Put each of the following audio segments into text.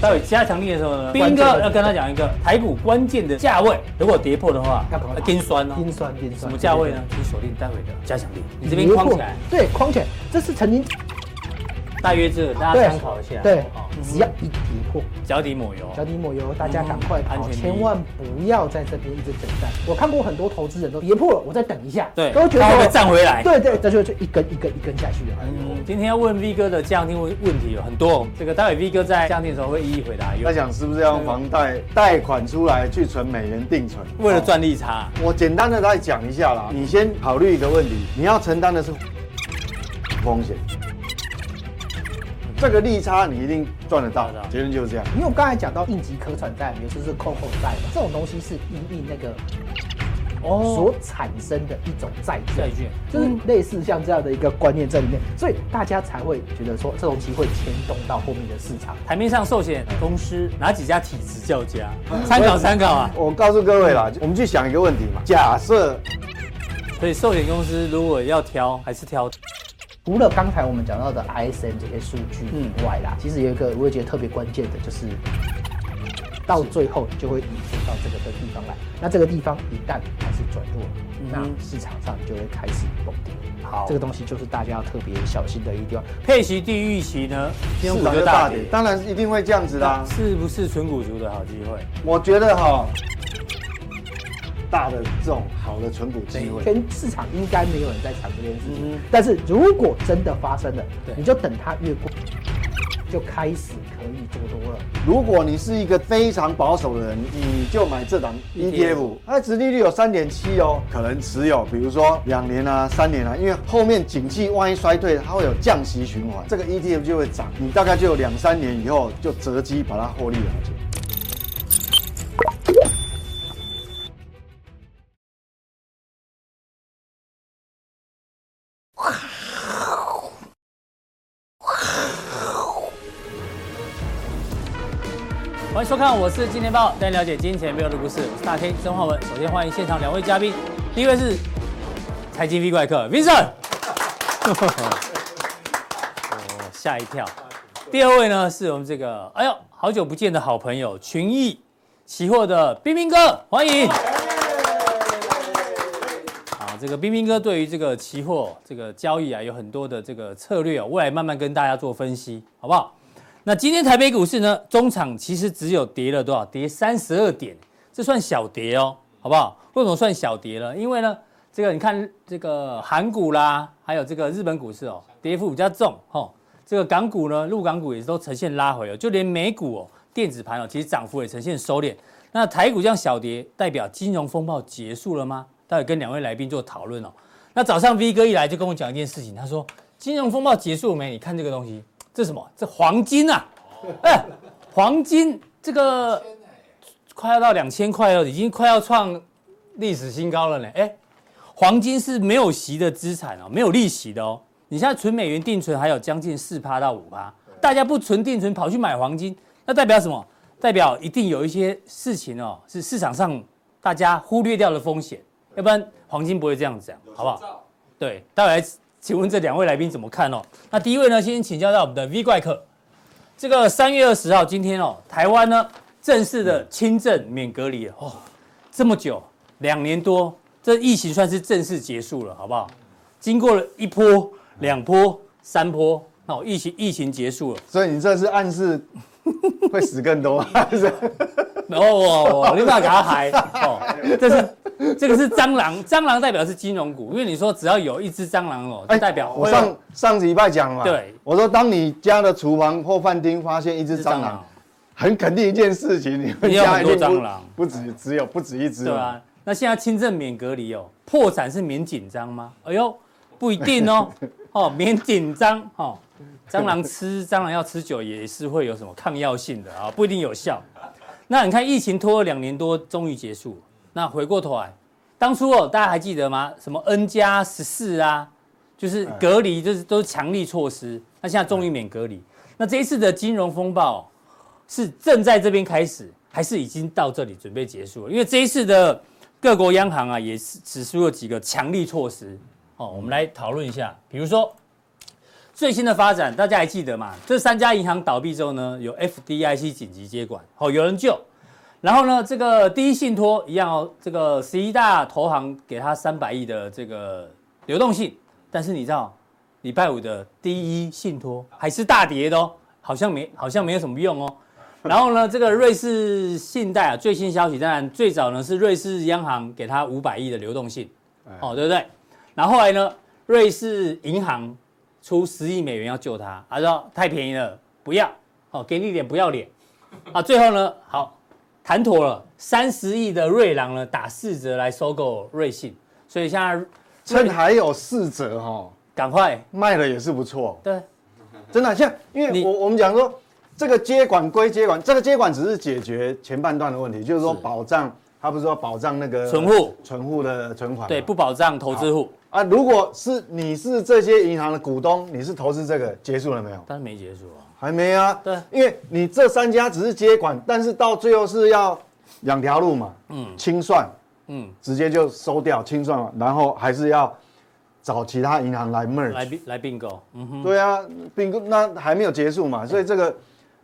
待会加强力的时候呢，斌哥要跟他讲一个台股关键的价位，如果跌破的话，要跟酸哦，跟酸跟酸。什么价位呢？请锁定待会的加强力。你这边框起来，对，框起来，这是曾经。大约这个，大家参考一下。对，只要一跌破，脚底抹油，脚底抹油，大家赶快跑，千万不要在这边一直等待。我看过很多投资人都跌破了，我再等一下，对，都觉得会站回来。对对，这就就一根一根一根下去了。嗯，今天要问 V 哥的降定问问题有很多，这个待会 V 哥在降定的时候会一一回答。他想是不是要用房贷贷款出来去存美元定存，为了赚利差？我简单的再讲一下啦，你先考虑一个问题，你要承担的是风险。这个利差你一定赚得到的，结论就是这样。因为我刚才讲到应急可转债，尤其是 COCO 债嘛，这种东西是因应那个哦所产生的一种债券，债券就是类似像这样的一个观念在里面，所以大家才会觉得说这种机会牵动到后面的市场。台面上寿险公司哪几家体质较佳？参考参考啊！我告诉各位啦，我们去想一个问题嘛，假设，所以寿险公司如果要挑，还是挑。除了刚才我们讲到的 ISM 这些数据以外啦，嗯、其实有一个我也觉得特别关键的，就是到最后就会移出到这个的地方来。那这个地方一旦开始转弱，嗯、那市场上就会开始崩跌。好，这个东西就是大家要特别小心的一地方。配息低于预期呢，市场就大跌，当然一定会这样子啦。是不是纯股族的好机会？我觉得哈。大的这种好的存股机会，全市场应该没有人在抢这件事情。嗯、但是如果真的发生了，对你就等它越过，就开始可以做多了。如果你是一个非常保守的人，你就买这档 ETF，它的殖利率有三点七哦，可能持有，比如说两年啊、三年啊，因为后面景气万一衰退，它会有降息循环，这个 ETF 就会涨，你大概就有两三年以后就择机把它获利了结。看，我是金钱爆，带你了解金钱背后的故事。我是大 K 曾焕文。首先欢迎现场两位嘉宾，第一位是财经 V 怪客 Vincent，吓一跳。第二位呢是我们这个哎呦好久不见的好朋友群益期货的彬彬哥，欢迎。好，这个彬彬哥对于这个期货这个交易啊有很多的这个策略哦，未来慢慢跟大家做分析，好不好？那今天台北股市呢，中场其实只有跌了多少？跌三十二点，这算小跌哦，好不好？为什么算小跌呢？因为呢，这个你看这个韩股啦，还有这个日本股市哦，跌幅比较重哦。这个港股呢，陆港股也都呈现拉回哦，就连美股哦，电子盘哦，其实涨幅也呈现收敛。那台股这样小跌，代表金融风暴结束了吗？待会跟两位来宾做讨论哦。那早上 V 哥一来就跟我讲一件事情，他说金融风暴结束了没？你看这个东西。这什么？这黄金啊！哎，黄金这个快要到两千块了，已经快要创历史新高了呢。哎，黄金是没有息的资产哦，没有利息的哦。你现在存美元定存还有将近四趴到五趴，大家不存定存跑去买黄金，那代表什么？代表一定有一些事情哦，是市场上大家忽略掉的风险，要不然黄金不会这样子讲，好不好？对，待会来。请问这两位来宾怎么看哦？那第一位呢，先请教到我们的 V 怪客。这个三月二十号，今天哦，台湾呢正式的轻症免隔离哦，这么久，两年多，这疫情算是正式结束了，好不好？经过了一波、两波、三波，哦，疫情疫情结束了。所以你这是暗示会死更多？然后我我立马给他嗨哦，这是。这个是蟑螂，蟑螂代表是金融股，因为你说只要有一只蟑螂哦，就代表我上上礼拜讲嘛，对，我说当你家的厨房或饭厅发现一只蟑螂，很肯定一件事情，你们 家有很多蟑螂，不止只有不止一只，对啊，那现在轻症免隔离哦，破产是免紧张吗？哎呦，不一定哦，哦，免紧张哦，蟑螂吃蟑螂药吃久也是会有什么抗药性的啊，不一定有效。那你看疫情拖了两年多，终于结束。那回过头来，当初哦，大家还记得吗？什么 N 加十四啊，就是隔离，就是都是强力措施。那现在终于免隔离。那这一次的金融风暴是正在这边开始，还是已经到这里准备结束了？因为这一次的各国央行啊，也是指出了几个强力措施。哦，我们来讨论一下。比如说，最新的发展，大家还记得吗？这三家银行倒闭之后呢，有 FDIC 紧急接管，哦，有人救。然后呢，这个第一信托一样哦，这个十一大投行给他三百亿的这个流动性，但是你知道，礼拜五的第一信托还是大跌的哦，好像没好像没有什么用哦。然后呢，这个瑞士信贷啊，最新消息当然最早呢是瑞士央行给他五百亿的流动性，哦，对不对？然后后来呢，瑞士银行出十亿美元要救他，他说太便宜了，不要，哦，给你一点不要脸，啊，最后呢，好。谈妥了，三十亿的瑞郎呢，打四折来收购瑞信，所以现在趁还有四折哈，赶快卖了也是不错。对，真的像，因为我我们讲说，这个接管归接管，这个接管只是解决前半段的问题，就是说保障，他不是说保障那个存户存户的存款，对，不保障投资户啊。如果是你是这些银行的股东，你是投资这个，结束了没有？当然没结束啊。还没啊，对，因为你这三家只是接管，但是到最后是要两条路嘛，嗯，清算，嗯，直接就收掉清算了，然后还是要找其他银行来 merge 来并来并购，嗯哼，对啊，并购那还没有结束嘛，所以这个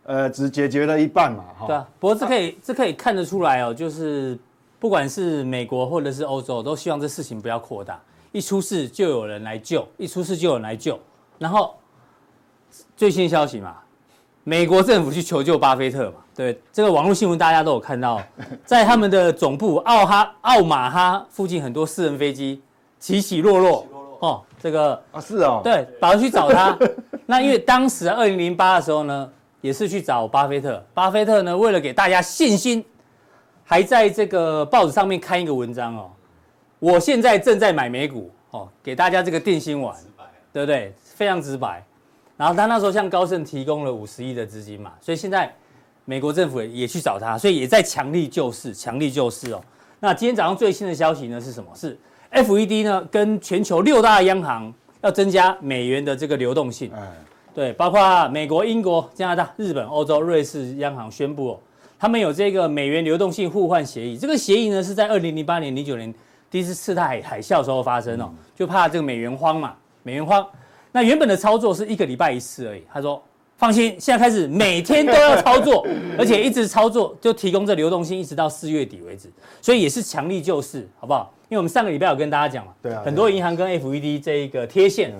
呃只解决了一半嘛，哈，对啊，不过这可以、啊、这可以看得出来哦，就是不管是美国或者是欧洲，都希望这事情不要扩大，一出事就有人来救，一出事就有人来救，然后最新消息嘛。美国政府去求救巴菲特嘛？对，这个网络新闻大家都有看到，在他们的总部奥哈奥马哈附近，很多私人飞机起起落落。哦，这个啊是哦，对，跑去找他。那因为当时二零零八的时候呢，也是去找巴菲特。巴菲特呢，为了给大家信心，还在这个报纸上面刊一个文章哦。我现在正在买美股哦，给大家这个定心丸，对不对？非常直白。然后他那时候向高盛提供了五十亿的资金嘛，所以现在美国政府也去找他，所以也在强力救市，强力救市哦。那今天早上最新的消息呢是什么？是 FED 呢跟全球六大央行要增加美元的这个流动性。哎，对，包括美国、英国、加拿大、日本、欧洲、瑞士央行宣布哦，他们有这个美元流动性互换协议。这个协议呢是在二零零八年、零九年第一次次贷海海啸的时候发生哦，就怕这个美元荒嘛，美元荒。那原本的操作是一个礼拜一次而已。他说：“放心，现在开始每天都要操作，而且一直操作，就提供这流动性，一直到四月底为止。所以也是强力救市，好不好？因为我们上个礼拜有跟大家讲嘛，对啊，很多银行跟 FED 这一个贴现，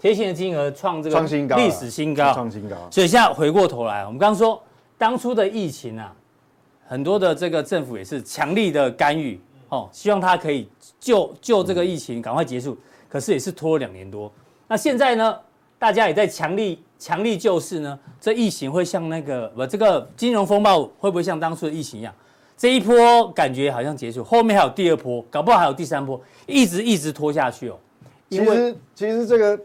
贴现的金额创这个历史新高，创新高。所以现在回过头来，我们刚刚说当初的疫情啊，很多的这个政府也是强力的干预，哦，希望它可以救救这个疫情赶快结束，可是也是拖了两年多。”那现在呢？大家也在强力强力救市呢。这疫情会像那个不，这个金融风暴会不会像当初的疫情一样？这一波感觉好像结束，后面还有第二波，搞不好还有第三波，一直一直拖下去哦。其实其实这个，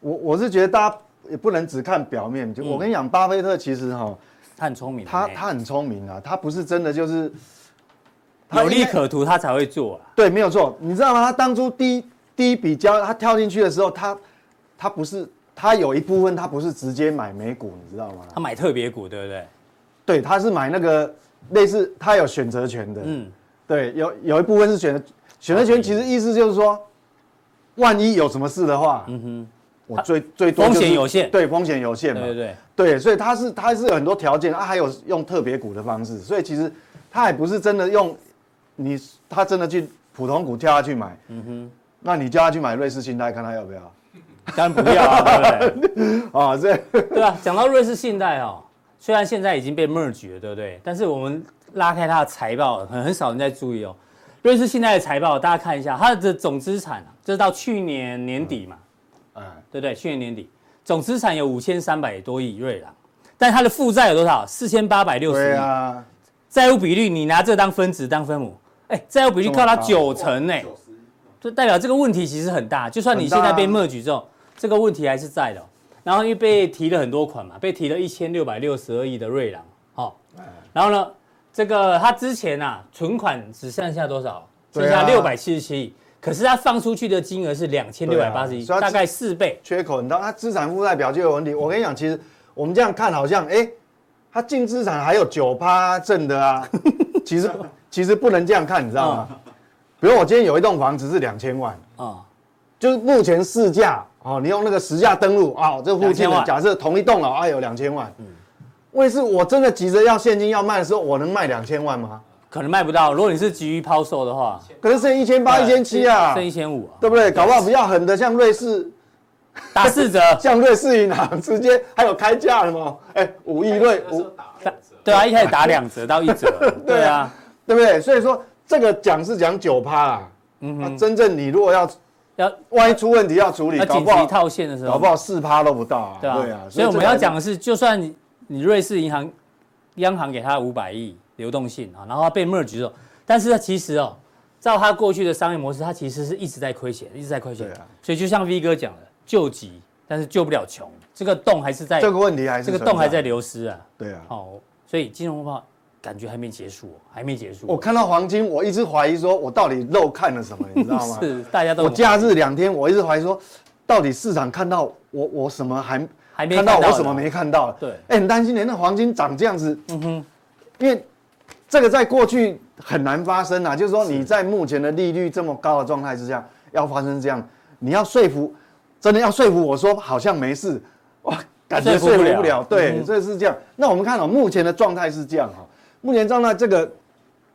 我我是觉得大家也不能只看表面。就我跟你讲，巴菲特其实哈，他很聪明，他他很聪明啊，他不是真的就是有利可图，他才会做啊。对，没有错。你知道吗？他当初第一第一笔交，他跳进去的时候，他。他不是，他有一部分他不是直接买美股，你知道吗？他买特别股，对不对？对，他是买那个类似他有选择权的。嗯，对，有有一部分是选择选择权，其实意思就是说，万一有什么事的话，嗯哼，我最最多风险有限，对，风险有限嘛，对对对，所以他是他是有很多条件啊，还有用特别股的方式，所以其实他也不是真的用你，他真的去普通股叫他去买，嗯哼，那你叫他去买瑞士信贷，看他要不要？当然不要啊，对不对？啊，这 对啊。讲到瑞士信贷哦，虽然现在已经被 merge 了，对不对？但是我们拉开它的财报，很很少人在注意哦。瑞士信贷的财报，大家看一下，它的总资产啊，这是到去年年底嘛，嗯，对不对？去年年底总资产有五千三百多亿瑞郎，但它的负债有多少？四千八百六十亿。对啊。债务比率，你拿这当分子当分母，哎，债务比率高达九成呢，就代表这个问题其实很大。就算你现在被 merge 之后。这个问题还是在的，然后因为被提了很多款嘛，被提了一千六百六十二亿的瑞郎，好，然后呢，这个他之前啊存款只剩下多少？剩下六百七十七亿，可是他放出去的金额是两千六百八十亿，大概四倍，缺口很大，他资产负债表就有问题。我跟你讲，其实我们这样看好像，哎，他净资产还有九趴正的啊，其实其实不能这样看，你知道吗？比如我今天有一栋房子是两千万啊。就是目前市价哦，你用那个实价登录啊，这附近的假设同一栋楼啊有两千万，嗯，问题是我真的急着要现金要卖的时候，我能卖两千万吗？可能卖不到。如果你是急于抛售的话，可能剩一千八、一千七啊，剩一千五啊，对不对？搞不好比较狠的，像瑞士 打四折，像瑞士银行直接还有开价了吗？哎，五亿瑞五，对啊，一开始打两折到一折，对啊，对不对？所以说这个讲是讲九趴啦，嗯哼，真正你如果要要万一出问题要处理，紧急套现的时候，搞不好四趴都不到啊，对啊，所以我们要讲的是，就算你你瑞士银行央行给他五百亿。流动性啊，然后被 merge 之后，但是它其实哦，照他过去的商业模式，他其实是一直在亏钱，一直在亏钱。啊、所以就像 V 哥讲的，救急，但是救不了穷，这个洞还是在这个问题还是这个洞还在流失啊。对啊。哦，所以金融风暴感觉还没结束，还没结束。我看到黄金，我一直怀疑说，我到底漏看了什么，你知道吗？是大家都。我假日两天，我一直怀疑说，到底市场看到我我什么还还没看到，我什么没看到？对。哎，很担心，连那黄金涨这样子，嗯哼，因为。这个在过去很难发生啊，就是说你在目前的利率这么高的状态之下，要发生这样，你要说服，真的要说服我说好像没事，哇，感觉说服不了。对，这是这样。那我们看到目前的状态是这样哈，目前状态这个，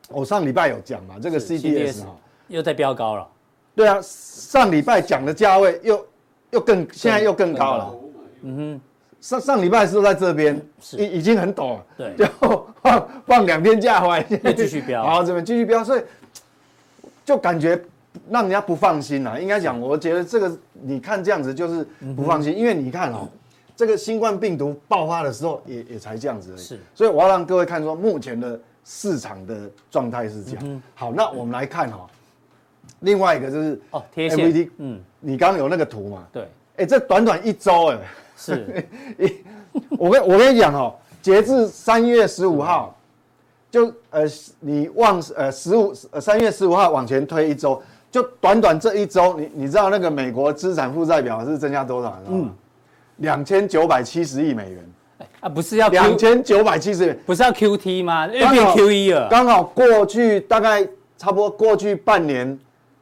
我上礼拜有讲嘛，这个 CDS 哈。又在飙高了。对啊，上礼拜讲的价位又又更现在又更高了。嗯哼。上上礼拜是在这边，已已经很陡了，对，就放放两天假回来，继续飙，然后这边继续飙，所以就感觉让人家不放心了。应该讲，我觉得这个你看这样子就是不放心，因为你看哦，这个新冠病毒爆发的时候也也才这样子而已，是，所以我要让各位看说目前的市场的状态是这样。好，那我们来看哈，另外一个就是哦贴线，嗯，你刚刚有那个图嘛？对，哎，这短短一周哎。是，我跟我跟你讲哦，截至三月十五号，就呃，你往呃十五呃三月十五号往前推一周，就短短这一周，你你知道那个美国资产负债表是增加多少？嗯，两千九百七十亿美元。啊，不是要两千九百七十亿，不是要 QT 吗？又变 QE 了。刚好过去大概差不多过去半年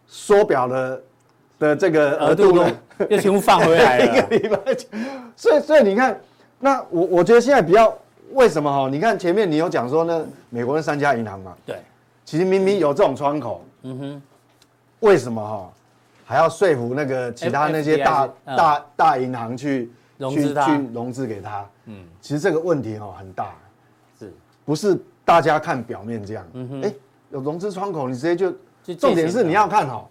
缩表的的这个额度呢。又全部放回来了，一个礼拜，所以所以你看，那我我觉得现在比较为什么哈？你看前面你有讲说呢，美国那三家银行嘛，对，其实明明有这种窗口，嗯哼，为什么哈还要说服那个其他那些大大大银行去融资去融资给他？嗯，其实这个问题哦很大，是。不是大家看表面这样？嗯哼，哎，有融资窗口，你直接就重点是你要看好。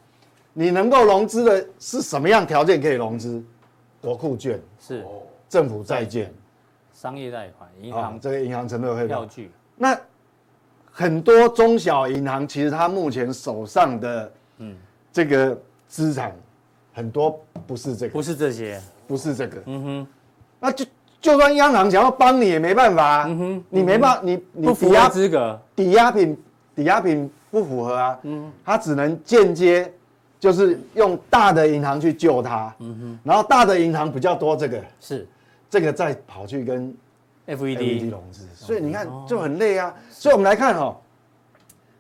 你能够融资的是什么样条件可以融资？国库券。是。政府债券、商业贷款、银行、哦、这个银行承诺会票据。那很多中小银行其实它目前手上的嗯。这个资产很多不是这个，不是这些，不是这个。嗯哼，那就就算央行想要帮你也没办法。嗯哼，你没办法，你你不符合资格，抵押品抵押品不符合啊。嗯，它只能间接。就是用大的银行去救它，嗯哼，然后大的银行比较多，这个。是，这个再跑去跟 FED 融资，所以你看就很累啊。所以我们来看哈，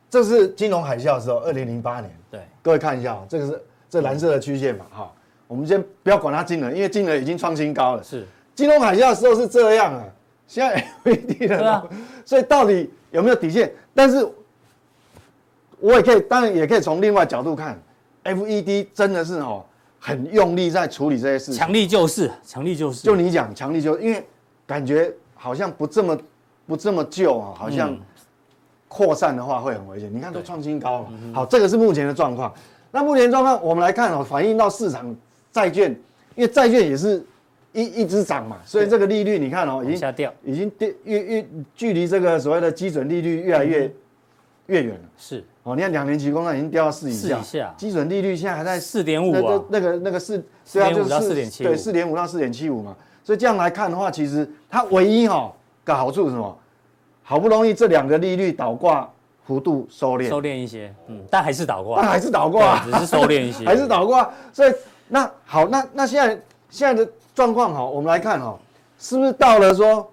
这是金融海啸的时候，二零零八年，对，各位看一下，这个是这蓝色的曲线嘛，哈，我们先不要管它金额，因为金额已经创新高了。是，金融海啸的时候是这样啊，现在 FED 的，所以到底有没有底线？但是我也可以，当然也可以从另外角度看。FED 真的是哦，很用力在处理这些事情，强力救市，强力救市。就你讲强力救，因为感觉好像不这么不这么救啊，好像扩散的话会很危险。你看都创新高了，好，这个是目前的状况。那目前状况我们来看哦，反映到市场债券，因为债券也是一一直涨嘛，所以这个利率你看哦，已经下掉，已经跌越越距离这个所谓的基准利率越来越越远了。是。哦，你看两年期公债已经掉到四以下，下。基准利率现在还在四点五那个那个那个四，四点五到四点七五，对，四点五到四点七五嘛。所以这样来看的话，其实它唯一哈、哦、个好处是什么？好不容易这两个利率倒挂幅度收敛，收敛一些，嗯，但还是倒挂，但还是倒挂，只是收敛一些，还是倒挂。所以那好，那那现在现在的状况哈，我们来看哈、哦，是不是到了说，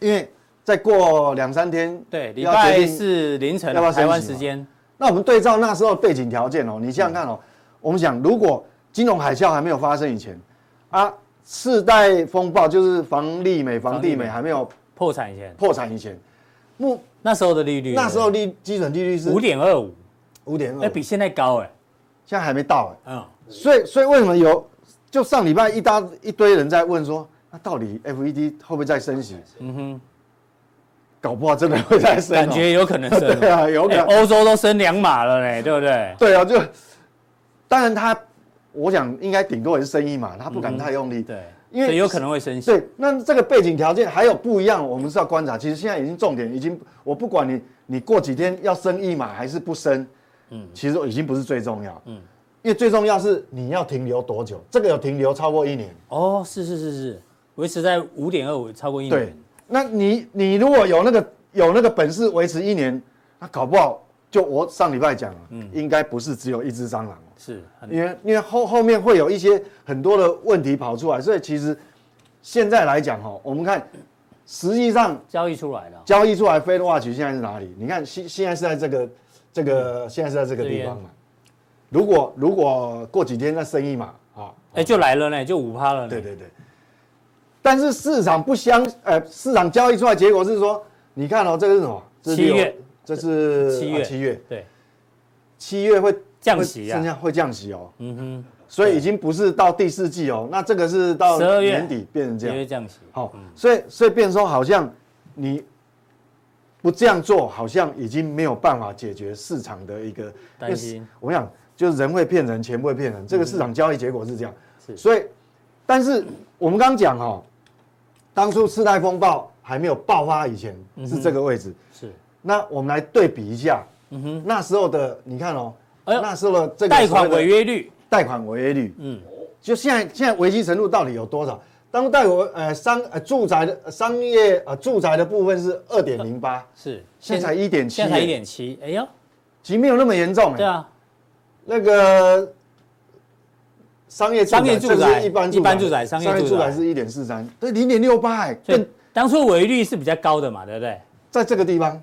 因为。再过两三天，对，礼拜四凌晨要不要台湾时间？那我们对照那时候背景条件哦，你想想看哦，我们想如果金融海啸还没有发生以前，啊，次贷风暴就是房利美、房地美还没有破产以前，破产以前，目那时候的利率，那时候利基准利率是五点二五，五点二，哎，比现在高哎，现在还没到哎，嗯，所以所以为什么有？就上礼拜一大一堆人在问说，那到底 FED 会不会再升息？嗯哼，搞不好真的会再升，感觉有可能升。对啊，有可能。欧洲都升两码了呢，对不对？对啊，就当然他，我想应该顶多也是升一码，他不敢太用力。对，因为有可能会升息。对，那这个背景条件还有不一样，我们是要观察。其实现在已经重点已经，我不管你你过几天要升一码还是不升，嗯，其实已经不是最重要，嗯。因为最重要是你要停留多久，这个有停留超过一年。哦，是是是是，维持在五点二五超过一年。对，那你你如果有那个有那个本事维持一年，那搞不好就我上礼拜讲了，嗯，应该不是只有一只蟑螂，是，因为因为后后面会有一些很多的问题跑出来，所以其实现在来讲哈，我们看实际上交易出来了。交易出来，Fed Watch 现在是哪里？你看现现在是在这个这个现在是在这个地方嘛。如果如果过几天再生意嘛啊，哎，就来了呢，就五趴了呢。对对对，但是市场不相，呃，市场交易出来结果是说，你看哦，这个是什么？七月，这是七月，七月，对，七月会降息啊，会降息哦。嗯哼，所以已经不是到第四季哦，那这个是到年底变成这样，十二月降息。好，所以所以变成说好像你不这样做，好像已经没有办法解决市场的一个担心。我想。就是人会骗人，钱不会骗人，这个市场交易结果是这样。是，所以，但是我们刚刚讲哈，当初次贷风暴还没有爆发以前是这个位置。是，那我们来对比一下。嗯哼，那时候的你看哦，那时候的这个贷款违约率，贷款违约率，嗯，就现在现在危机程度到底有多少？当贷我呃商呃住宅的商业呃住宅的部分是二点零八，是，现在才一点七，现在才一点七，哎呦，其实没有那么严重。对啊。那个商业商业住宅一般一般住宅商业住宅。是一点四三，对，零点六八，哎，更当初违约率是比较高的嘛，对不对？在这个地方，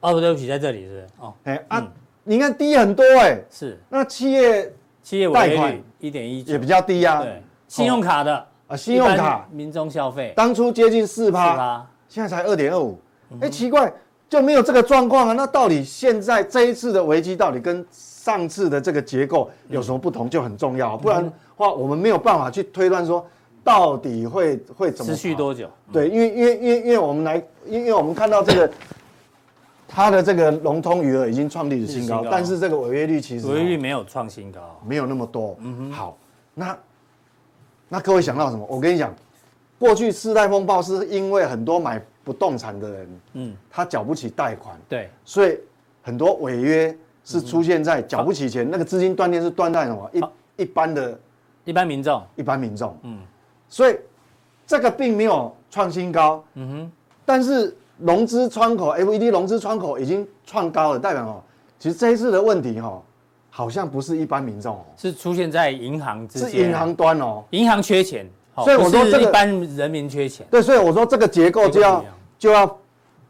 哦不，对不起，在这里是哦，哎啊，你看低很多哎，是，那企业企业违约率一点一也比较低啊，对，信用卡的啊，信用卡民众消费当初接近四趴，现在才二点二五，哎，奇怪，就没有这个状况啊？那到底现在这一次的危机到底跟？上次的这个结构有什么不同就很重要，不然的话我们没有办法去推断说到底会会怎么持续多久？对，因为因为因为因为我们来，因为我们看到这个它的这个融通余额已经创历史新高，但是这个违约率其实违约率没有创新高，没有那么多。嗯哼，好，那那各位想到什么？我跟你讲，过去次贷风暴是因为很多买不动产的人，嗯，他缴不起贷款，对，所以很多违约。是出现在缴不起钱，那个资金断裂是断在什么？一一般的，一般民众，一般民众。嗯，所以这个并没有创新高。嗯哼，但是融资窗口，FED 融资窗口已经创高了，代表哦，其实这一次的问题哈，好像不是一般民众哦，是出现在银行之间，是银行端哦，银行缺钱，所以我说这个一般人民缺钱。对，所以我说这个结构就要就要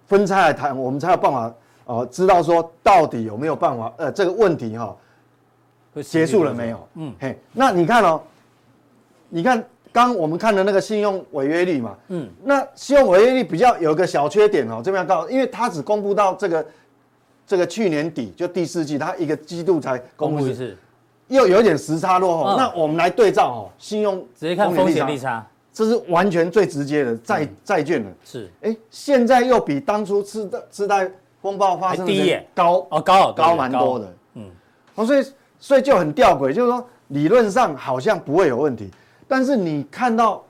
分拆来谈，我们才有办法。呃，知道说到底有没有办法？呃，这个问题哈，结束了没有？嗯，嘿，那你看哦，你看刚我们看的那个信用违约率嘛，嗯，那信用违约率比较有一个小缺点哦，这边要告诉，因为它只公布到这个这个去年底就第四季，它一个季度才公布一次，又有一点时差落后。那我们来对照哦，信用直接看风险利差，这是完全最直接的债债券的，是，哎，现在又比当初次贷次贷。风暴发生的高哦，高高蛮多的，嗯，哦，所以所以就很吊诡，就是说理论上好像不会有问题，但是你看到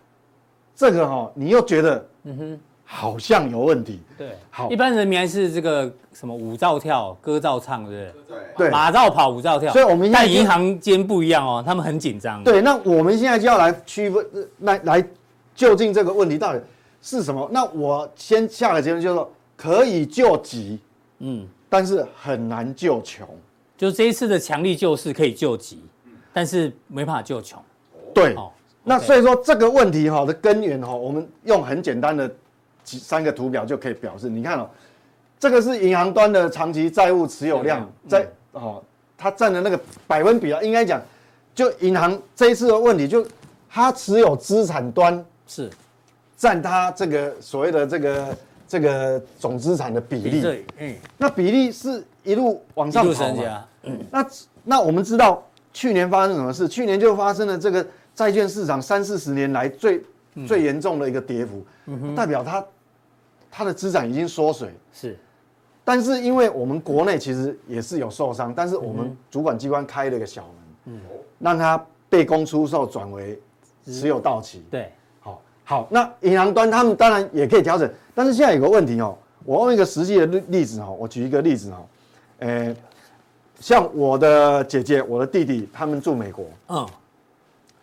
这个哈，你又觉得嗯哼，好像有问题。对，好，一般人民还是这个什么舞照跳，歌照唱，对不对？对，马照跑，舞照跳。所以我们在银行间不一样哦，他们很紧张。对，那我们现在就要来区分，来来究竟这个问题到底是什么？那我先下个结论就是说。可以救急，嗯，但是很难救穷。就是这一次的强力救市可以救急，但是没办法救穷。对，那所以说这个问题哈的根源哈，我们用很简单的几三个图表就可以表示。你看哦，这个是银行端的长期债务持有量，在哦，它占的那个百分比啊，应该讲就银行这一次的问题，就它持有资产端是占它这个所谓的这个这个总资产的比例，对，嗯，那比例是一路往上跑嘛，嗯，那那我们知道去年发生什么事？去年就发生了这个债券市场三四十年来最最严重的一个跌幅，嗯、代表它它的资产已经缩水，是。但是因为我们国内其实也是有受伤，但是我们主管机关开了一个小门，嗯，让它被公出售转为持有到期。对，好，好，那银行端他们当然也可以调整，但是现在有个问题哦，我用一个实际的例例子哦，我举一个例子哦，诶，像我的姐姐、我的弟弟，他们住美国，嗯，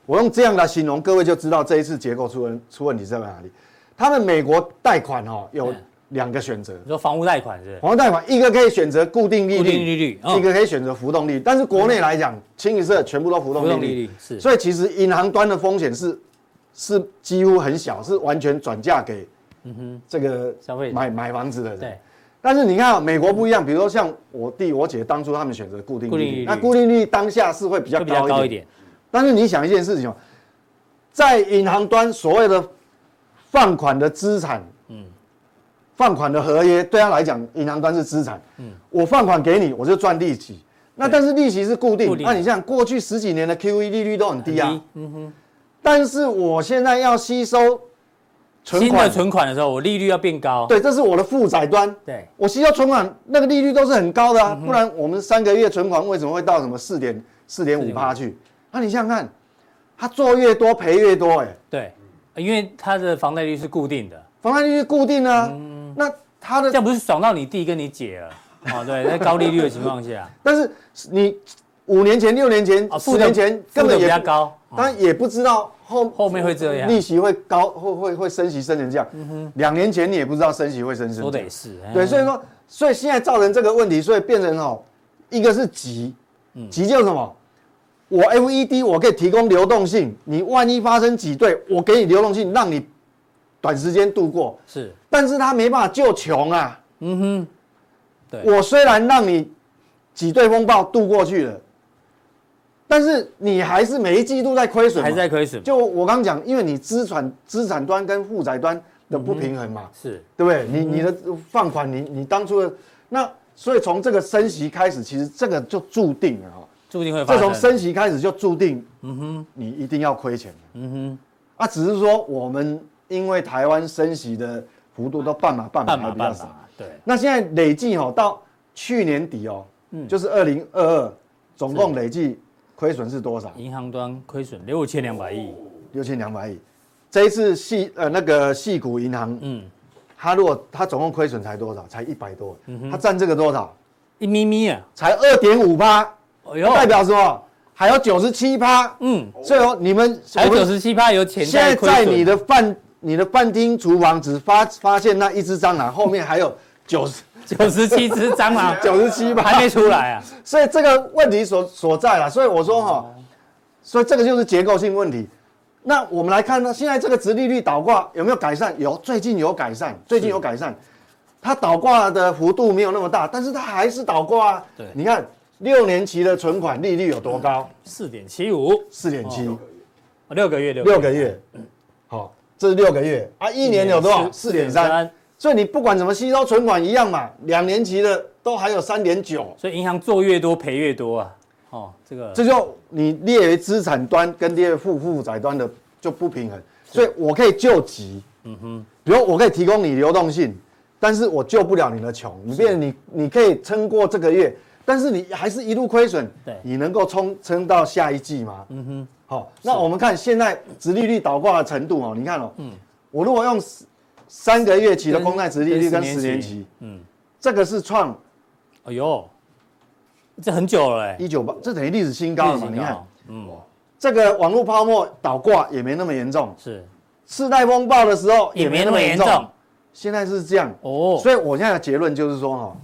我用这样来形容，各位就知道这一次结构出问出问题在哪里。他们美国贷款哦有。两个选择，你说房屋贷款是？房屋贷款一个可以选择固定利率，固定利率，一个可以选择浮动利率。但是国内来讲，清一色全部都浮动利率，利率是。所以其实银行端的风险是是几乎很小，是完全转嫁给嗯哼这个消费买买房子的人。对。但是你看美国不一样，比如说像我弟我姐当初他们选择固定利率，那固定利率当下是会比较高一点。但是你想一件事情哦，在银行端所谓的放款的资产。嗯放款的合约对他来讲，银行端是资产。嗯，我放款给你，我就赚利息。那但是利息是固定。那你像过去十几年的 QE 利率都很低啊。嗯哼。但是我现在要吸收存款，新的存款的时候，我利率要变高。对，这是我的负债端。对，我吸收存款那个利率都是很高的啊，不然我们三个月存款为什么会到什么四点四点五趴去？那你想想看，他做越多赔越多哎。对，因为它的房贷率是固定的。房贷率是固定啊。那它的这样不是爽到你弟跟你姐了？哦，对，在高利率的情况下，但是你五年前、六年前、四年前根本也比较高，当然也不知道后后面会这样，利息会高，会会会升息升成这样。嗯哼，两年前你也不知道升息会升成。说的也是，对，所以说，所以现在造成这个问题，所以变成哦，一个是急，急叫什么？我 FED 我可以提供流动性，你万一发生挤兑，我给你流动性，让你。短时间度过是，但是他没办法救穷啊。嗯哼，对，我虽然让你挤兑风暴度过去了，但是你还是每一季度在亏损，还在亏损。就我刚讲，因为你资产资产端跟负债端的不平衡嘛，是对不对？你你的放款，你你当初的那，所以从这个升息开始，其实这个就注定了哈，注定会发生。这从升息开始就注定，嗯哼，你一定要亏钱。嗯哼，啊，只是说我们。因为台湾升息的幅度都半码半码还比较少，对。那现在累计哦，到去年底哦，嗯，就是二零二二，总共累计亏损是多少？银行端亏损六千两百亿，六千两百亿。这一次细呃那个系股银行，嗯，它如果它总共亏损才多少？才一百多，嗯哼，它占这个多少？一咪咪啊，才二点五趴，哎呦，代表什么？还有九十七趴，嗯，所以说你们还有九十七趴有潜。现在在你的饭。你的饭厅厨房只发发现那一只蟑螂，后面还有九十 九十七只蟑螂，九十七吧还没出来啊，所以这个问题所所在了。所以我说哈，所以这个就是结构性问题。那我们来看呢，现在这个殖利率倒挂有没有改善？有，最近有改善，最近有改善。它倒挂的幅度没有那么大，但是它还是倒挂啊。对，你看六年期的存款利率有多高？四点七五，四点七，六个月，六个月，好。这是六个月啊，一年有多少？四点三。所以你不管怎么吸收存款一样嘛，两年期的都还有三点九。所以银行做越多赔越多啊。哦，这个这就你列为资产端跟列为负负债端的就不平衡。所以我可以救急，嗯哼，比如我可以提供你流动性，但是我救不了你的穷。你变你你可以撑过这个月，但是你还是一路亏损。对，你能够冲撑到下一季吗？嗯哼。好，那我们看现在殖利率倒挂的程度哦，你看哦，嗯，我如果用三个月期的公债殖利率跟十年期，嗯，这个是创，哎呦，这很久了哎，一九八，这等于历史新高了嘛？你看，嗯，这个网络泡沫倒挂也没那么严重，是，次贷风暴的时候也没那么严重，现在是这样。哦，所以我现在的结论就是说哈，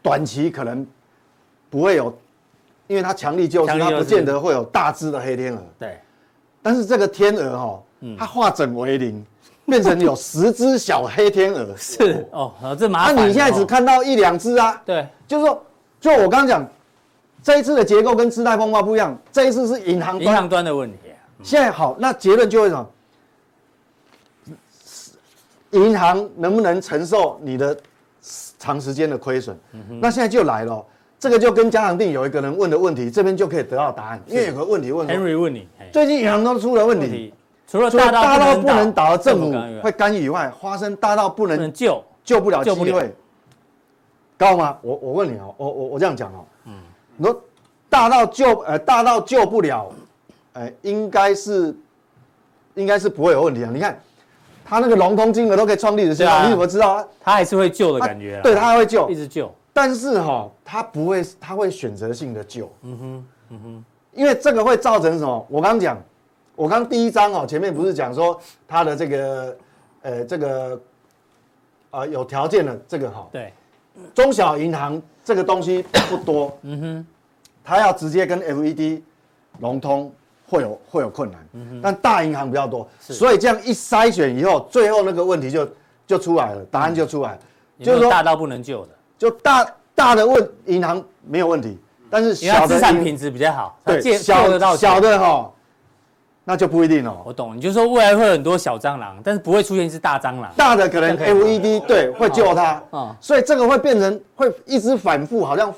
短期可能不会有。因为它强力救市，它不见得会有大只的黑天鹅。对，但是这个天鹅哈，它化整为零，变成有十只小黑天鹅。是哦，这麻烦。那你现在只看到一两只啊？对，就是说，就我刚刚讲，这一次的结构跟次贷风暴不一样，这一次是银行银行端的问题。现在好，那结论就会什么？银行能不能承受你的长时间的亏损？那现在就来了，这个就跟嘉长定有一个人问的问题，这边就可以得到答案。因为有个问题问 Henry 问你，最近银行都出了问题，除了大到不能倒的政府会干预以外，发生大到不能救救不了机会高吗？我我问你哦，我我我这样讲哦，嗯，你说大到救呃大到救不了，呃，应该是应该是不会有问题啊，你看。他那个融通金额都可以创历史新高，啊、你怎么知道啊？他还是会救的感觉啊。对，他还会救，一直救。但是哈，他不会，他会选择性的救。嗯哼，嗯哼。因为这个会造成什么？我刚刚讲，我刚第一章哦，前面不是讲说他的这个，呃，这个，呃，有条件的这个哈。对。中小银行这个东西不多。嗯哼。他要直接跟 FED 融通。会有会有困难，嗯但大银行比较多，所以这样一筛选以后，最后那个问题就就出来了，答案就出来了，就是说大到不能救的，就大大的问银行没有问题，但是小的资产品质比较好，对，小的小的哈，那就不一定哦。我懂，你就说未来会有很多小蟑螂，但是不会出现一只大蟑螂，大的可能 FED 对会救它，啊，所以这个会变成会一直反复，好像。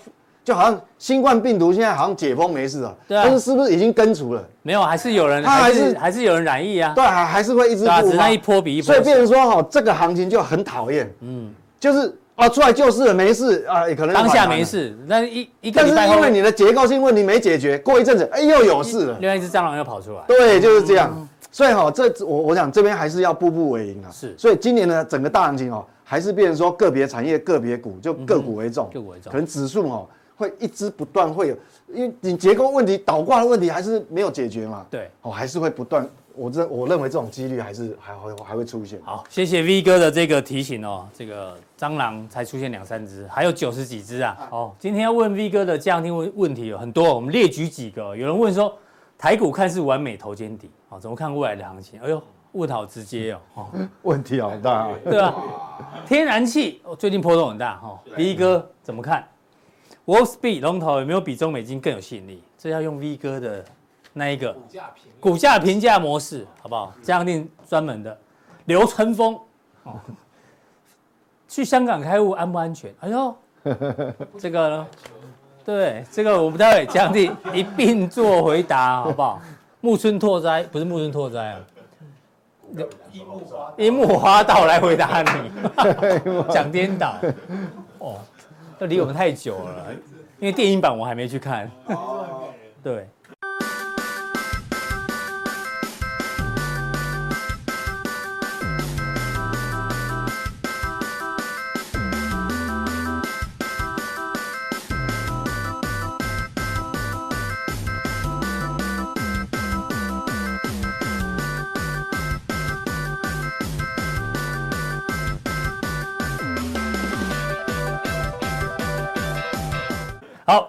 就好像新冠病毒现在好像解封没事了，对啊，但是是不是已经根除了？没有，还是有人，他还是还是有人染疫啊？对，还还是会一直复发，一波比一波。所以变成说哈，这个行情就很讨厌，嗯，就是啊，出来救市了没事啊，也可能当下没事，但一一个但是因为你的结构性问题没解决，过一阵子哎又有事了，另外一只蟑螂又跑出来，对，就是这样。所以哈，这我我想这边还是要步步为营啊。是，所以今年的整个大行情哦，还是变成说个别产业、个别股就个股为重，个股为重，可能指数哦。会一直不断会有，因为你结构问题倒挂的问题还是没有解决嘛？对，哦，还是会不断。我这我认为这种几率还是还会还会出现。好，谢谢 V 哥的这个提醒哦。这个蟑螂才出现两三只，还有九十几只啊。哦，今天要问 V 哥的这样听问问题有很多，我们列举几个。有人问说，台股看似完美头肩底，哦，怎么看未来的行情？哎呦，问好直接哦。哦，问题好大啊。对啊，天然气哦，最近波动很大哈。V 哥怎么看？Wall Street 龙头有没有比中美金更有吸引力？这要用 V 哥的那一个股价评价模式，好不好？嘉长錠专门的刘春峰哦，去香港开户安不安全？哎呦，这个呢？对，这个我们待会嘉长錠一并做回答，好不好？木村拓哉不是木村拓哉啊，樱木花道来回答你，讲颠倒哦。这离我们太久了，因为电影版我还没去看。对。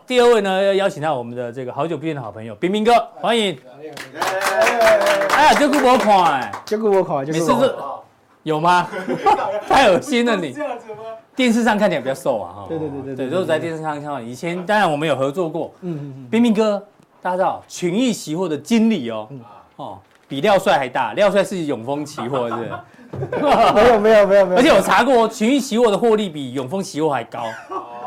第二位呢，要邀请到我们的这个好久不见的好朋友冰冰哥，欢迎。哎呀，这个我看哎，这个我看，每次是有吗？太恶心了你。电视上看起来比较瘦啊，哈。对对对对对，都是在电视上看到。以前当然我们有合作过。嗯嗯嗯。彬彬哥，大家知道群益期货的经理哦，哦，比廖帅还大。廖帅是永丰期货，是？没有没有没有没有。而且我查过，群益期货的获利比永丰期货还高，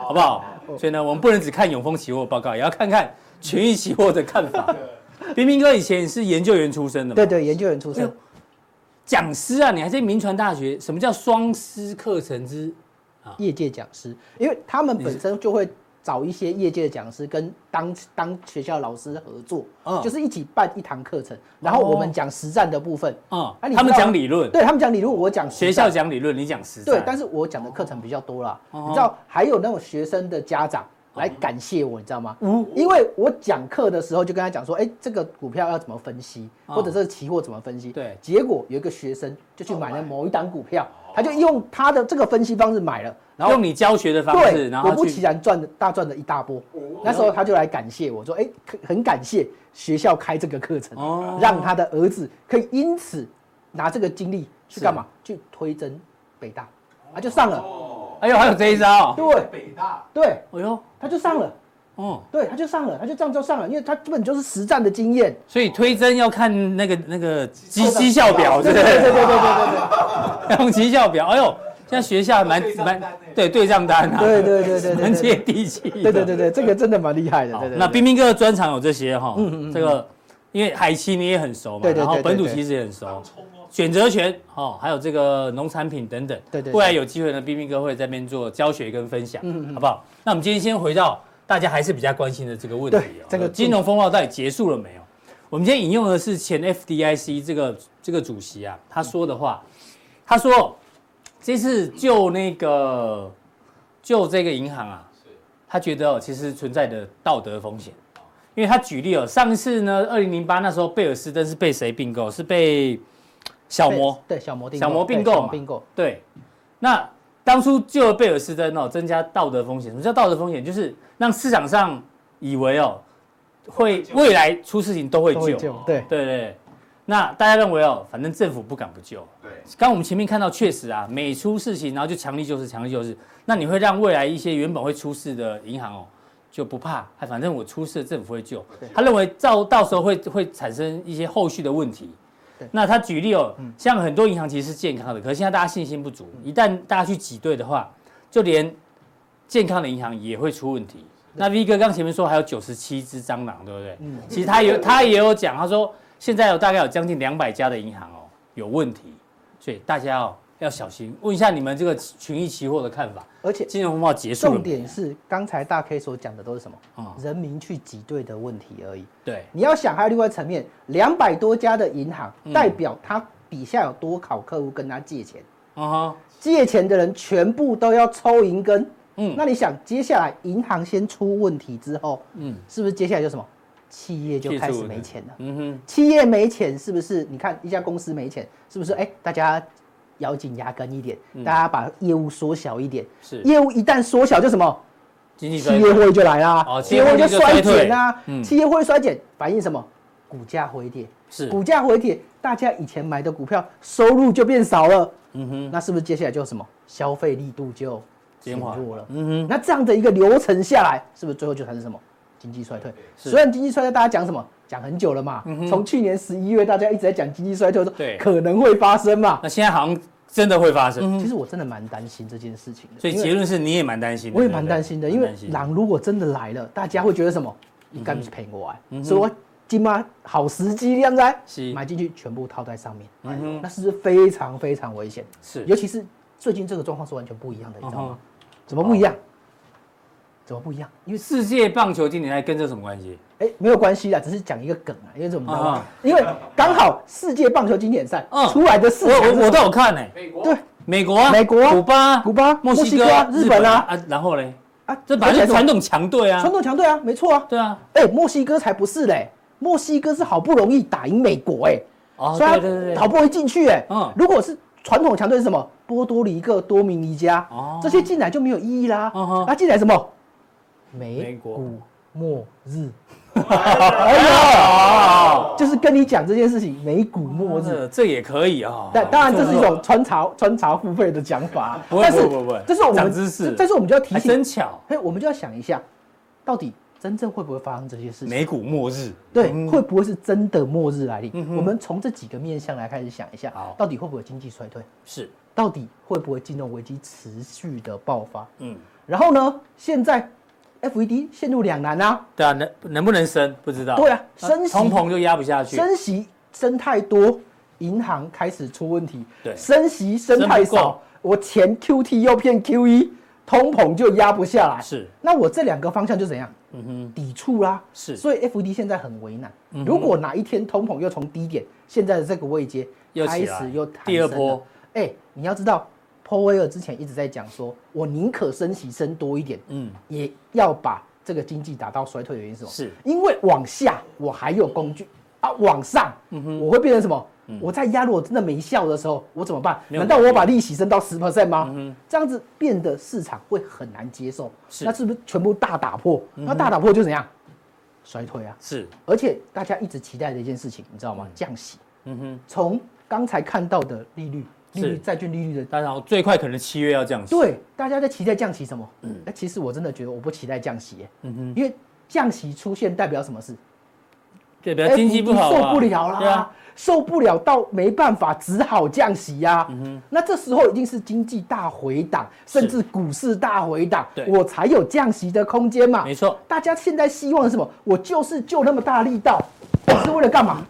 好不好？所以呢，我们不能只看永丰期货报告，也要看看群益期货的看法。冰冰哥以前是研究员出身的嘛？对对，研究员出身。讲师啊，你还在民传大学？什么叫双师课程之业界讲师？因为他们本身就会。找一些业界的讲师跟当当学校老师合作，嗯，就是一起办一堂课程，然后我们讲实战的部分，啊，他们讲理论，对他们讲理论，我讲学校讲理论，你讲实战，对，但是我讲的课程比较多啦，你知道，还有那种学生的家长来感谢我，你知道吗？嗯，因为我讲课的时候就跟他讲说，哎，这个股票要怎么分析，或者这个期货怎么分析，对，结果有一个学生就去买了某一档股票，他就用他的这个分析方式买了。然后用你教学的方式，然后果不其然赚的大赚了一大波。那时候他就来感谢我说：“哎，很感谢学校开这个课程，让他的儿子可以因此拿这个经历去干嘛？去推甄北大，啊就上了。哎呦，还有这一招，对，北大，对，哎呦，他就上了。哦，对，他就上了，他就这样就上了，因为他根本就是实战的经验。所以推针要看那个那个绩绩效表，对对对？对对对对，用绩效表。哎呦，现在学校蛮蛮对对账单啊，对对对对，蛮接地气。对对对对，这个真的蛮厉害的。那冰冰哥专场有这些哈，这个因为海奇你也很熟嘛，然后本土其实也很熟。选择权，哦，还有这个农产品等等，对对，未来有机会呢，彬彬哥会在这边做教学跟分享，嗯嗯，好不好？那我们今天先回到大家还是比较关心的这个问题哦，这个金融风暴到底结束了没有？我们今天引用的是前 FDIC 这个这个主席啊，他说的话，他说这次就那个就这个银行啊，他觉得其实存在的道德风险，因为他举例哦，上次呢，二零零八那时候贝尔斯登是被谁并购？是被小摩对小摩小摩并购嘛？并购对。那当初救了贝尔斯登哦，增加道德风险。什么叫道德风险？就是让市场上以为哦，会未来出事情都会救。对对对。那大家认为哦，反正政府不敢不救。对。刚我们前面看到，确实啊，每出事情然后就强力救市，强力救市。那你会让未来一些原本会出事的银行哦，就不怕。哎，反正我出事，政府会救。他认为到到时候会会产生一些后续的问题。那他举例哦，像很多银行其实是健康的，可是现在大家信心不足，一旦大家去挤兑的话，就连健康的银行也会出问题。那 V 哥刚前面说还有九十七只蟑螂，对不对？嗯，其实他有他也有讲，他说现在有大概有将近两百家的银行哦有问题，所以大家哦。要小心，问一下你们这个群益期货的看法。而且金融风暴结束，重点是刚才大 K 所讲的都是什么？啊，人民去挤兑的问题而已。对，你要想还有另外层面，两百多家的银行，代表他底下有多少客户跟他借钱？啊哈，借钱的人全部都要抽银根。嗯，那你想接下来银行先出问题之后，嗯，是不是接下来就什么？企业就开始没钱了。嗯哼，企业没钱是不是？你看一家公司没钱，是不是？哎，大家。咬紧牙根一点，大家把业务缩小一点。是，业务一旦缩小，就什么？企业会就来啦。哦，企业会就衰减啊。嗯，企业会衰减，反映什么？股价回跌。是，股价回跌，大家以前买的股票收入就变少了。嗯哼，那是不是接下来就什么？消费力度就减弱了。嗯哼，那这样的一个流程下来，是不是最后就产生什么？经济衰退。虽然经济衰退，大家讲什么？讲很久了嘛，从去年十一月大家一直在讲经济衰退，说可能会发生嘛。那现在好像真的会发生。其实我真的蛮担心这件事情的。所以结论是你也蛮担心的。我也蛮担心的，因为狼如果真的来了，大家会觉得什么？你干是赔我哎，所以我今妈好时机，这样子买进去，全部套在上面，那是不是非常非常危险？是，尤其是最近这个状况是完全不一样的，你知道吗？怎么不一样？怎么不一样？因为世界棒球今年还跟这什么关系？哎，没有关系啦，只是讲一个梗啊。因为怎么知道吗？因为刚好世界棒球经典赛出来的事，我我都有看呢。美国？对。美国啊，美国、古巴、古巴、墨西哥、日本啊？啊，然后嘞？啊，这本来是传统强队啊，传统强队啊，没错啊，对啊。哎，墨西哥才不是嘞，墨西哥是好不容易打赢美国哎，哦，对对对，好不容易进去哎，嗯，如果是传统强队是什么？波多黎各、多米尼加，哦，这些进来就没有意义啦。啊，进来什么？美股末日，哎呀，就是跟你讲这件事情，美股末日，这也可以啊。但当然这是一种穿插穿插付费的讲法，不会不会不会，这是我们讲知识，但是我们就要提醒，真巧，哎，我们就要想一下，到底真正会不会发生这些事情？美股末日，对，会不会是真的末日来临？我们从这几个面向来开始想一下，到底会不会经济衰退？是，到底会不会金融危机持续的爆发？嗯，然后呢，现在。FED 陷入两难啊！对啊，能能不能升不知道。对啊，升息通膨就压不下去。升息升太多，银行开始出问题。对，升息升太少，我钱 QT 又骗 QE，通膨就压不下来。是，那我这两个方向就怎样？嗯哼，抵触啦。是，所以 FED 现在很为难。如果哪一天通膨又从低点现在的这个位阶开始又第二波，哎，你要知道。鲍威尔之前一直在讲说，我宁可升息升多一点，嗯，也要把这个经济打到衰退的原因是什么？是因为往下我还有工具啊，往上，嗯哼，我会变成什么？嗯、我在压，如果真的没效的时候，我怎么办？难道我把利息升到十 percent 吗？嗯、这样子变得市场会很难接受，是那是不是全部大打破？那大打破就怎样？衰退啊！是，而且大家一直期待的一件事情，你知道吗？降息。嗯哼，从刚才看到的利率。利率债券利率的，当然最快可能七月要降息。对，大家在期待降息什么？嗯，那其实我真的觉得我不期待降息，嗯哼，因为降息出现代表什么事？对，表经济不好，受不了啦，啊，受不了到没办法，只好降息呀。嗯哼，那这时候一定是经济大回档，甚至股市大回档，我才有降息的空间嘛。没错，大家现在希望是什么？我就是就那么大力道，我是为了干嘛？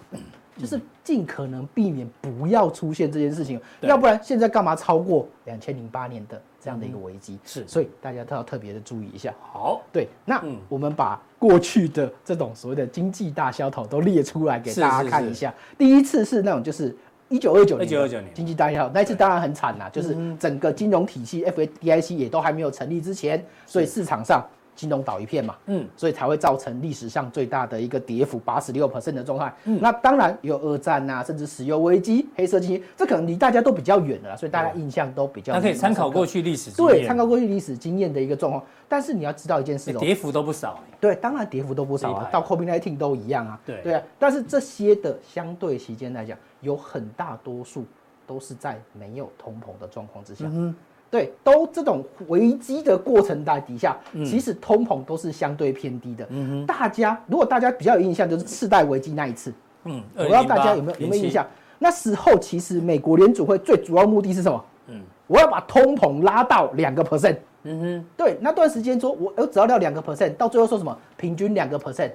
就是尽可能避免不要出现这件事情，要不然现在干嘛超过两千零八年的这样的一个危机？是，所以大家都要特别的注意一下。好，对，那我们把过去的这种所谓的经济大萧条都列出来给大家看一下。第一次是那种就是一九二九年，一九二九年。经济大萧条，那一次当然很惨啦，就是整个金融体系 FDIC 也都还没有成立之前，所以市场上。金融倒一片嘛，嗯，所以才会造成历史上最大的一个跌幅，八十六 percent 的状态。嗯，那当然有二战啊，甚至石油危机、黑色经济，这可能离大家都比较远了，所以大家印象都比较。那可以参考过去历史，对，参考过去历史经验的一个状况。但是你要知道一件事，跌幅都不少。对，当然跌幅都不少啊，到 COVID-19 都一样啊。对对啊，但是这些的相对期间来讲，有很大多数都是在没有通膨的状况之下。嗯。对，都这种危机的过程在底下，其实通膨都是相对偏低的。大家如果大家比较有印象，就是次贷危机那一次。嗯，我不知道大家有没有有没有印象？那时候其实美国联储会最主要目的是什么？嗯，我要把通膨拉到两个 percent。嗯哼，对，那段时间说我我只要到两个 percent，到最后说什么平均两个 percent。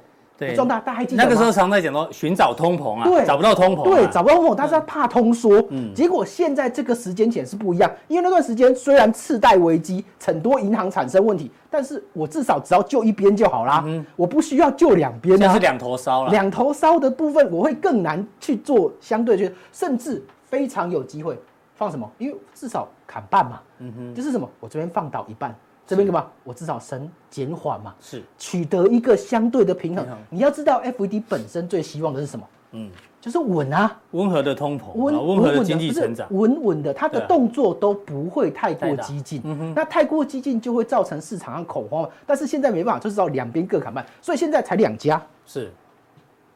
对，大大还记得那个时候常在讲到寻找通膨啊，对，找不到通膨，对，找不到通膨，但是他怕通缩，嗯，结果现在这个时间点是不一样，因为那段时间虽然次贷危机，很多银行产生问题，但是我至少只要救一边就好啦，嗯，我不需要救两边，那是两头烧了，两头烧的部分我会更难去做相对去，甚至非常有机会放什么，因为至少砍半嘛，嗯哼，就是什么，我这边放倒一半。这边干嘛？我至少省减缓嘛，是取得一个相对的平衡。你要知道，FED 本身最希望的是什么？嗯，就是稳啊，温和的通膨，温温和的经济成长，稳稳的，它的动作都不会太过激进。那太过激进就会造成市场上恐慌。但是现在没办法，就是要两边各砍半，所以现在才两家。是，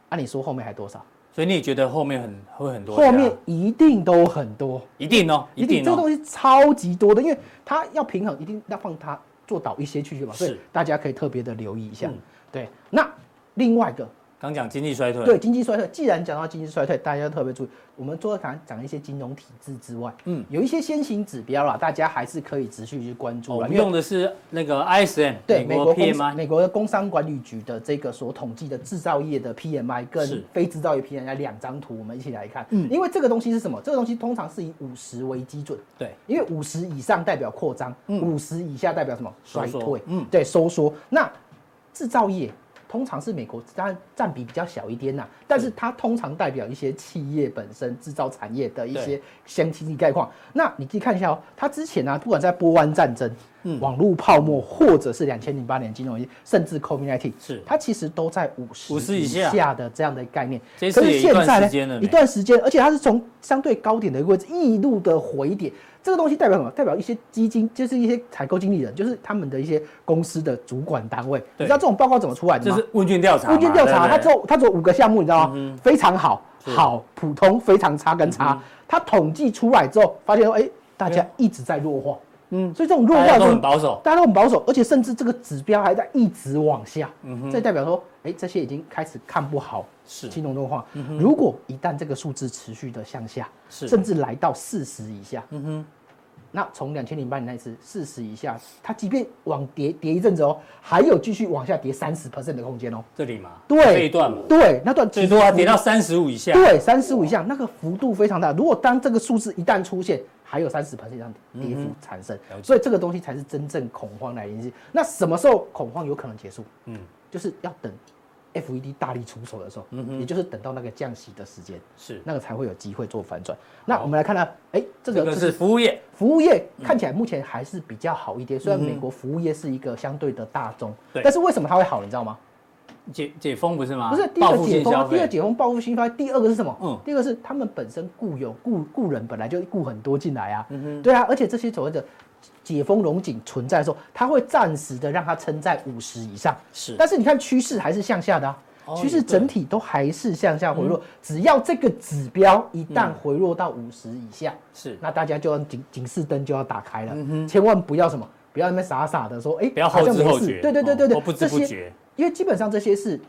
按你说后面还多少？所以你也觉得后面很会很多？后面一定都很多，一定哦，一定。这个东西超级多的，因为它要平衡，一定要放它做倒一些去嘛，所以大家可以特别的留意一下。对，那另外一个。刚讲经济衰退，对经济衰退。既然讲到经济衰退，大家要特别注意。我们除了讲讲一些金融体制之外，嗯，有一些先行指标啦，大家还是可以持续去关注。我们用的是那个 ISM，对，美国 PMI，美国的工商管理局的这个所统计的制造业的 PMI 跟非制造业 PMI 两张图，我们一起来看。嗯，因为这个东西是什么？这个东西通常是以五十为基准。对，因为五十以上代表扩张，五十以下代表什么？衰退。嗯，对，收缩。那制造业。通常是美国占占比比较小一点呐，但是它通常代表一些企业本身制造产业的一些相经济概况。那你可以看一下哦，它之前呢，不管在波湾战争、嗯、网络泡沫，或者是两千零八年金融危机，甚至 COVID-19，是它其实都在五十五十以下的这样的概念。可是现在呢，一段时间，而且它是从相对高点的一个位置一路的回跌。这个东西代表什么？代表一些基金，就是一些采购经理人，就是他们的一些公司的主管单位。你知道这种报告怎么出来的吗？就是问卷调查。问卷调查，他做他做五个项目，你知道非常好，好，普通，非常差跟差。他、嗯、统计出来之后，发现说，哎，大家一直在弱化。嗯，所以这种弱化都很保守，大家都很保守，而且甚至这个指标还在一直往下。嗯哼，这代表说，哎，这些已经开始看不好是金融弱化。嗯，如果一旦这个数字持续的向下，是甚至来到四十以下，嗯哼。那从两千零八年那一次四十以下，它即便往跌跌一阵子哦，还有继续往下跌三十 percent 的空间哦。这里嘛，对，这一段嘛，对，那段最多要跌到三十五以下。对，三十五以下，那个幅度非常大。如果当这个数字一旦出现，还有三十 percent 这样跌幅产生，嗯、所以这个东西才是真正恐慌来临。那什么时候恐慌有可能结束？嗯，就是要等。FED 大力出手的时候，嗯哼，也就是等到那个降息的时间，是那个才会有机会做反转。那我们来看呢，哎，这个是服务业，服务业看起来目前还是比较好一点。虽然美国服务业是一个相对的大宗，对，但是为什么它会好？你知道吗？解解封不是吗？不是，第一个解封，第二个解封报复性消费，第二个是什么？嗯，第二个是他们本身雇有雇雇人本来就雇很多进来啊，嗯哼，对啊，而且这些所谓的。解封龙井存在的时候，它会暂时的让它撑在五十以上，是。但是你看趋势还是向下的啊，趋势整体都还是向下回落。只要这个指标一旦回落到五十以下，是，那大家就要警警示灯就要打开了，千万不要什么，不要那么傻傻的说，哎，不要后知后觉。对对对对对，不知不觉。因为基本上这些是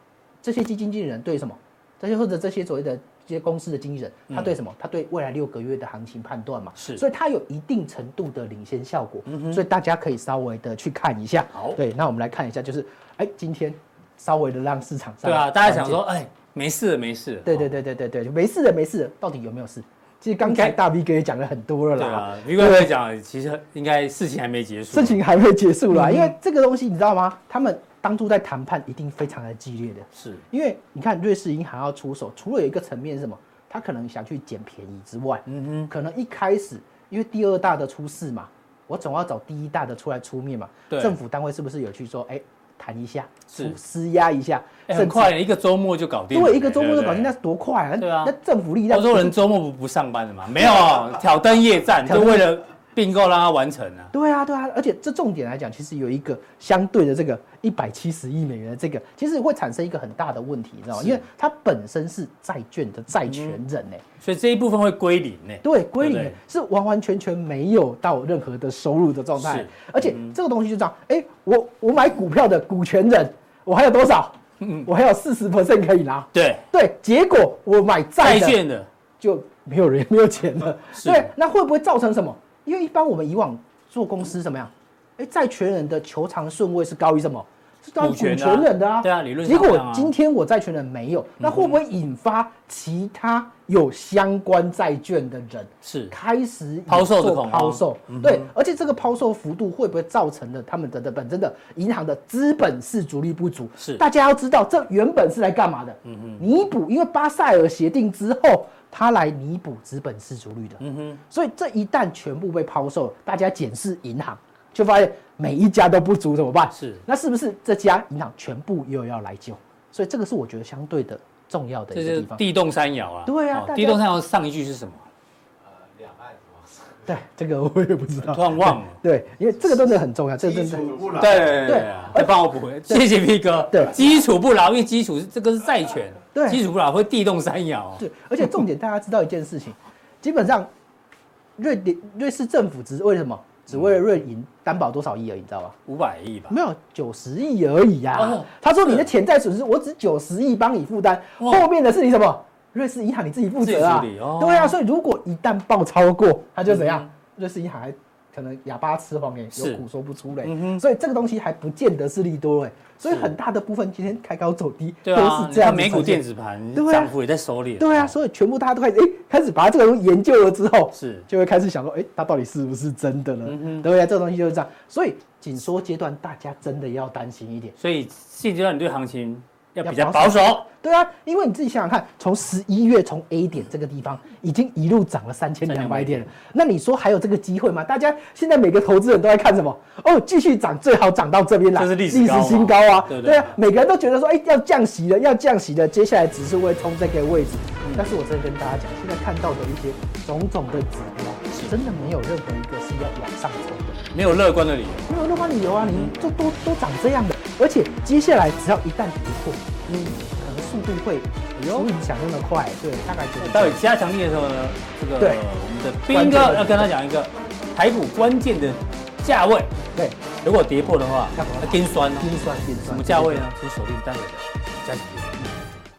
这些基金经理人对什么，这些或者这些所谓的。这些公司的经纪人，他对什么？他对未来六个月的行情判断嘛，是，所以他有一定程度的领先效果，嗯哼，所以大家可以稍微的去看一下。好，对，那我们来看一下，就是，哎，今天稍微的让市场上，对啊，大家想说，哎，没事没事，对对对对对对，没事的没事，到底有没有事？其实刚才大 V 哥也讲了很多了啦，对啊，V 哥也讲，其实应该事情还没结束，事情还没结束啦，因为这个东西你知道吗？他们。当初在谈判一定非常的激烈的，是。因为你看瑞士银行要出手，除了有一个层面是什么，他可能想去捡便宜之外，嗯哼，可能一开始因为第二大的出事嘛，我总要找第一大的出来出面嘛，对，政府单位是不是有去说，哎，谈一下，是。施压一下，很快一个周末就搞定，对，一个周末就搞定，那是多快啊，对啊，那政府力量，欧洲人周末不不上班的嘛，没有 挑灯夜战，就为了。并购让它完成啊！对啊，对啊，而且这重点来讲，其实有一个相对的这个一百七十亿美元的这个，其实会产生一个很大的问题，你知道吗？因为它本身是债券的债权人呢，所以这一部分会归零呢。对，归零是完完全全没有到任何的收入的状态，而且这个东西就这样，哎，我我买股票的股权人，我还有多少？嗯，我还有四十 percent 可以拿。对对，结果我买债券的就没有人没有钱了。对，那会不会造成什么？因为一般我们以往做公司怎么样？哎，债权人的求偿顺位是高于什么？是高于股权人的啊。对啊，理论上。结果今天我债权人没有，那会不会引发其他有相关债券的人是开始抛售的抛售？对，而且这个抛售幅度会不会造成了他们的的本身的银行的资本市足率不足？是，大家要知道，这原本是来干嘛的？嗯嗯，弥补，因为巴塞尔协定之后。它来弥补资本市足率的，嗯哼，所以这一旦全部被抛售，大家检视银行，就发现每一家都不足，怎么办？是，那是不是这家银行全部又要来救？所以这个是我觉得相对的重要的一个地方。地动山摇啊，对啊，地动山摇上一句是什么？呃，两岸 对，这个我也不知道，突然忘了。对，因为这个真的很重要，这个真的。对对对，再帮我补回。谢谢 P 哥。对，基础不牢，因为基础是这个是债权。对，基础不牢会地动山摇。对，而且重点大家知道一件事情，基本上瑞典瑞士政府只是为什么？只为了瑞银担保多少亿而已，你知道吧？五百亿吧？没有，九十亿而已呀。他说你的潜在损失，我只九十亿帮你负担，后面的是你什么？瑞士银行你自己负责啊，对啊，所以如果一旦爆超过，他就怎样？瑞士银行还可能哑巴吃黄连，有苦说不出嘞。所以这个东西还不见得是利多哎，所以很大的部分今天开高走低都是这样。美股电子盘涨幅也在收敛。对啊，所以全部大家都开始哎，开始把这个东西研究了之后，是就会开始想说，哎，它到底是不是真的呢？对啊，这个东西就是这样。所以紧缩阶段大家真的要担心一点。所以现阶段你对行情？要比较保守，对啊，因为你自己想想看，从十一月从 A 点这个地方已经一路涨了三千两百点了，那你说还有这个机会吗？大家现在每个投资人都在看什么？哦，继续涨，最好涨到这边来，这是历史新高啊！对对啊，每个人都觉得说，哎，要降息了，要降息了，接下来指数会冲这个位置。但是我真的跟大家讲，现在看到的一些种种的指标，真的没有任何一个是要往上冲的，没有乐观的理由，没有乐观理由啊！你就都都长这样的。而且接下来只要一旦跌破，嗯，可能速度会有你想象的快。对，大概就是。到底加强力的时候呢？这个对，我们的兵哥要跟他讲一个台股关键的价位。对，如果跌破的话，要跟酸，跟酸，跟酸。什么价位呢？请锁定待会的加强力。